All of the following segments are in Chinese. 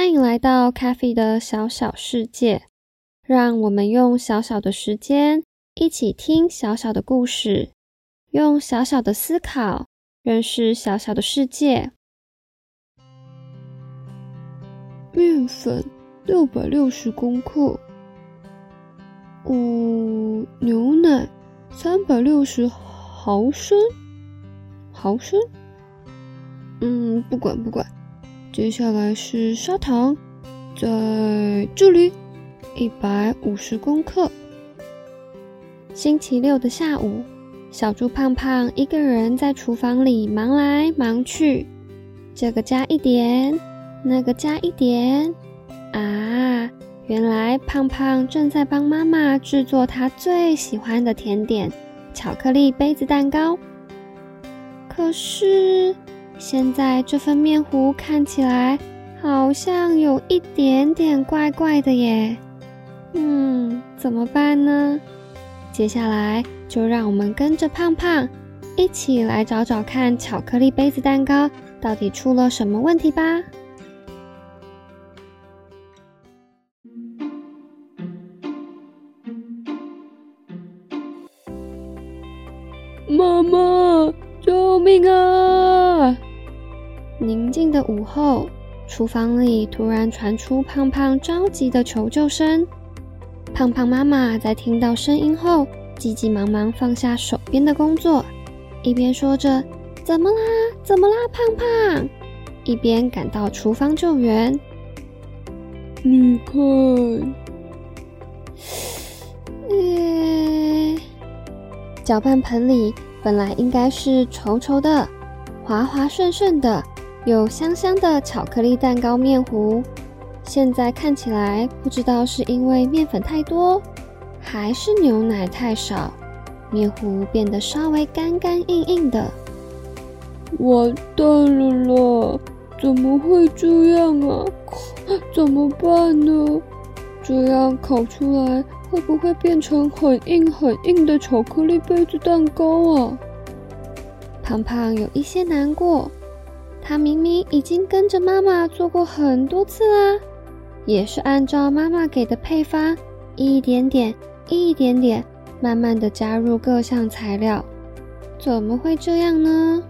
欢迎来到咖啡的小小世界，让我们用小小的时间一起听小小的故事，用小小的思考认识小小的世界。面粉六百六十公克，五牛奶三百六十毫升，毫升，嗯，不管不管。接下来是砂糖，在这里，一百五十克。星期六的下午，小猪胖胖一个人在厨房里忙来忙去，这个加一点，那个加一点。啊，原来胖胖正在帮妈妈制作他最喜欢的甜点——巧克力杯子蛋糕。可是。现在这份面糊看起来好像有一点点怪怪的耶，嗯，怎么办呢？接下来就让我们跟着胖胖一起来找找看巧克力杯子蛋糕到底出了什么问题吧。妈妈，救命啊！宁静的午后，厨房里突然传出胖胖着急的求救声。胖胖妈妈在听到声音后，急急忙忙放下手边的工作，一边说着“怎么啦？怎么啦，胖胖？”一边赶到厨房救援。你看，搅拌盆里本来应该是稠稠的、滑滑顺顺的。有香香的巧克力蛋糕面糊，现在看起来不知道是因为面粉太多，还是牛奶太少，面糊变得稍微干干硬硬的。完蛋了啦！怎么会这样啊？怎么办呢？这样烤出来会不会变成很硬很硬的巧克力杯子蛋糕啊？胖胖有一些难过。他明明已经跟着妈妈做过很多次啦，也是按照妈妈给的配方，一点点、一点点，慢慢的加入各项材料，怎么会这样呢？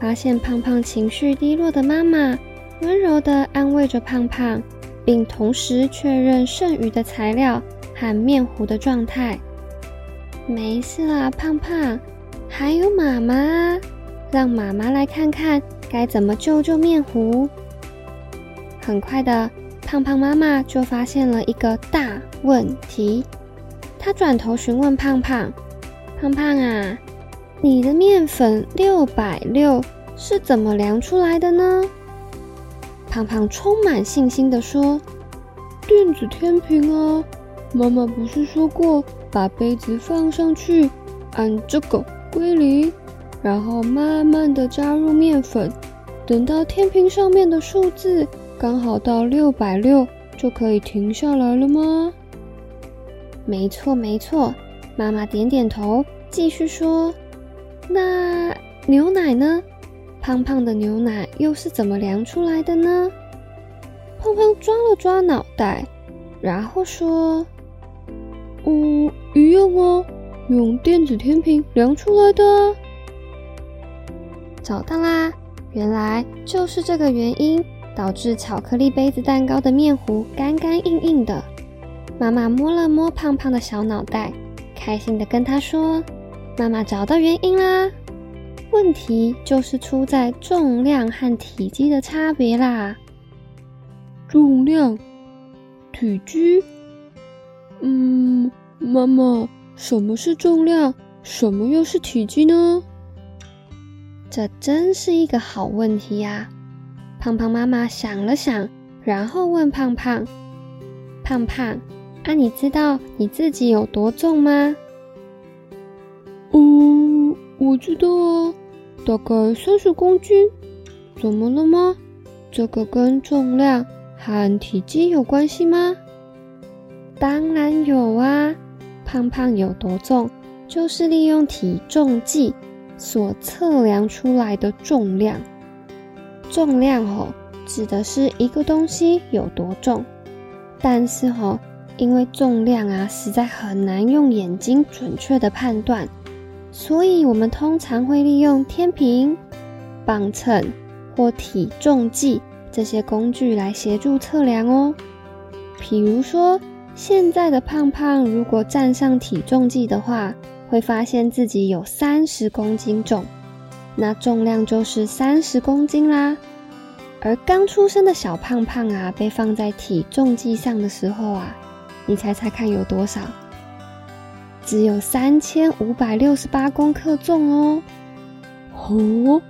发现胖胖情绪低落的妈妈，温柔的安慰着胖胖，并同时确认剩余的材料和面糊的状态。没事啦，胖胖，还有妈妈。让妈妈来看看该怎么救救面糊。很快的，胖胖妈妈就发现了一个大问题。她转头询问胖胖：“胖胖啊，你的面粉六百六是怎么量出来的呢？”胖胖充满信心的说：“电子天平啊，妈妈不是说过，把杯子放上去，按这个归零。”然后慢慢的加入面粉，等到天平上面的数字刚好到六百六，就可以停下来了吗？没错没错，妈妈点点头，继续说：“那牛奶呢？胖胖的牛奶又是怎么量出来的呢？”胖胖抓了抓脑袋，然后说：“哦，一样哦，用电子天平量出来的。”找到啦！原来就是这个原因导致巧克力杯子蛋糕的面糊干干硬硬的。妈妈摸了摸胖胖的小脑袋，开心的跟他说：“妈妈找到原因啦！问题就是出在重量和体积的差别啦。重量、体积……嗯，妈妈，什么是重量？什么又是体积呢？这真是一个好问题呀！”胖胖妈妈想了想，然后问胖胖：“胖胖。”啊，你知道你自己有多重吗？嗯，我知道啊，大概三十公斤。怎么了吗？这个跟重量和体积有关系吗？当然有啊，胖胖有多重，就是利用体重计所测量出来的重量。重量哦，指的是一个东西有多重，但是哦。因为重量啊，实在很难用眼睛准确的判断，所以我们通常会利用天平、磅秤或体重计这些工具来协助测量哦。比如说，现在的胖胖如果站上体重计的话，会发现自己有三十公斤重，那重量就是三十公斤啦。而刚出生的小胖胖啊，被放在体重计上的时候啊，你猜猜看有多少？只有三千五百六十八公克重哦。哦，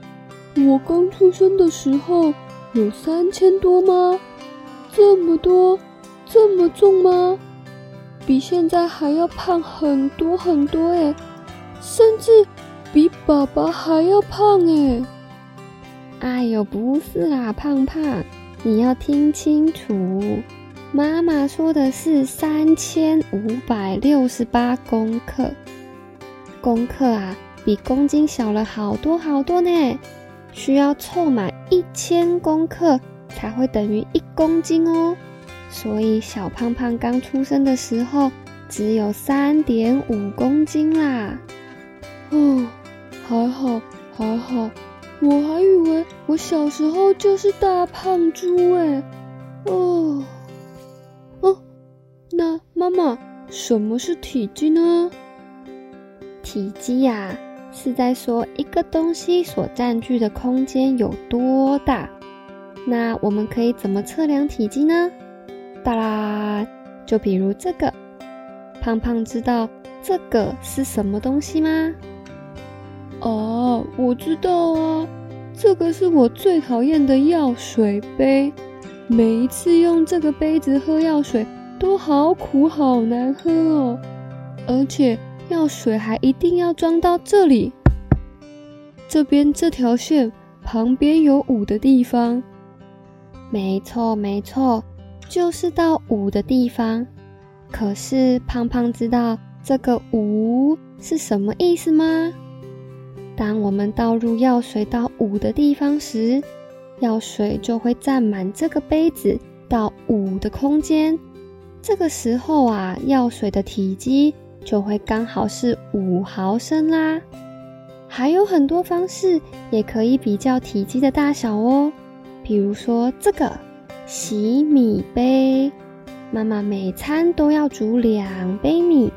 我刚出生的时候有三千多吗？这么多，这么重吗？比现在还要胖很多很多哎，甚至比爸爸还要胖哎。哎呦，不是啦，胖胖，你要听清楚。妈妈说的是三千五百六十八公克，公克啊，比公斤小了好多好多呢。需要凑满一千公克才会等于一公斤哦。所以小胖胖刚出生的时候只有三点五公斤啦。哦，还好还好，我还以为我小时候就是大胖猪哎。哦。那妈妈，什么是体积呢？体积呀，是在说一个东西所占据的空间有多大。那我们可以怎么测量体积呢？哒啦，就比如这个，胖胖知道这个是什么东西吗？哦，我知道啊，这个是我最讨厌的药水杯，每一次用这个杯子喝药水。都好苦，好难喝哦！而且药水还一定要装到这里，这边这条线旁边有五的地方。没错，没错，就是到五的地方。可是胖胖知道这个五是什么意思吗？当我们倒入药水到五的地方时，药水就会占满这个杯子到五的空间。这个时候啊，药水的体积就会刚好是五毫升啦。还有很多方式也可以比较体积的大小哦。比如说这个洗米杯，妈妈每餐都要煮两杯米，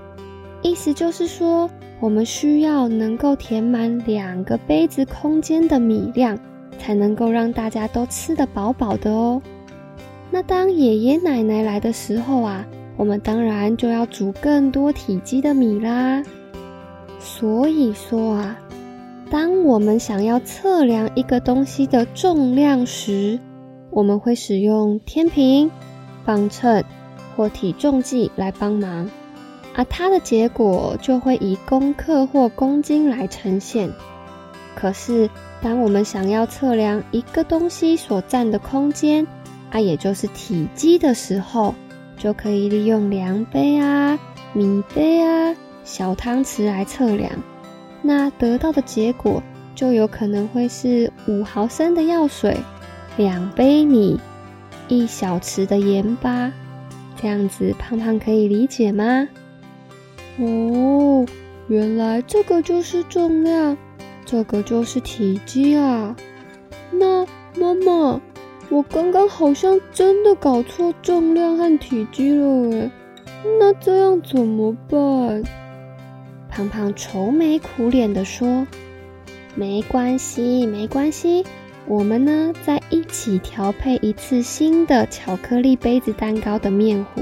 意思就是说我们需要能够填满两个杯子空间的米量，才能够让大家都吃得饱饱的哦。那当爷爷奶奶来的时候啊，我们当然就要煮更多体积的米啦。所以说啊，当我们想要测量一个东西的重量时，我们会使用天平、磅秤或体重计来帮忙，而它的结果就会以公克或公斤来呈现。可是，当我们想要测量一个东西所占的空间，啊，也就是体积的时候，就可以利用量杯啊、米杯啊、小汤匙来测量。那得到的结果就有可能会是五毫升的药水、两杯米、一小匙的盐巴。这样子，胖胖可以理解吗？哦，原来这个就是重量，这个就是体积啊。那妈妈。我刚刚好像真的搞错重量和体积了诶，那这样怎么办？胖胖愁眉苦脸的说：“没关系，没关系，我们呢再一起调配一次新的巧克力杯子蛋糕的面糊。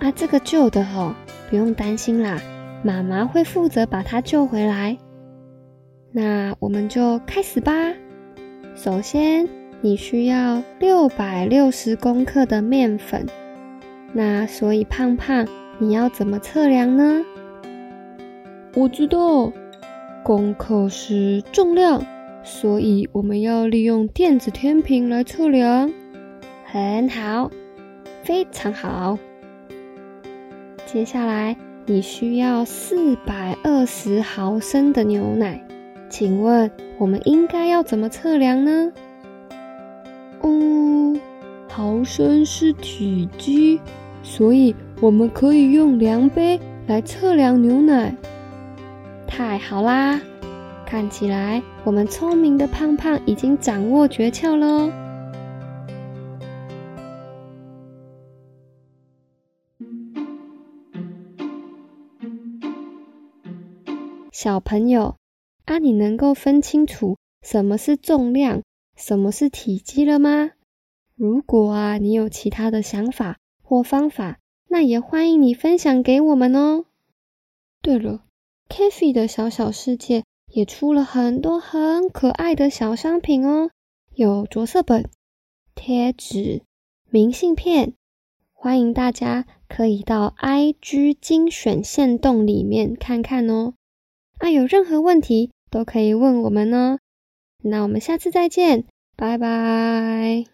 啊，这个旧的哦，不用担心啦，妈妈会负责把它救回来。那我们就开始吧。首先，你需要六百六十公克的面粉。那所以胖胖，你要怎么测量呢？”我知道，功课是重量，所以我们要利用电子天平来测量。很好，非常好。接下来你需要四百二十毫升的牛奶，请问我们应该要怎么测量呢？嗯，毫升是体积，所以我们可以用量杯来测量牛奶。太好啦！看起来我们聪明的胖胖已经掌握诀窍喽。小朋友，啊，你能够分清楚什么是重量，什么是体积了吗？如果啊，你有其他的想法或方法，那也欢迎你分享给我们哦。对了。k a f e 的小小世界也出了很多很可爱的小商品哦，有着色本、贴纸、明信片，欢迎大家可以到 IG 精选线洞里面看看哦。啊，有任何问题都可以问我们哦。那我们下次再见，拜拜。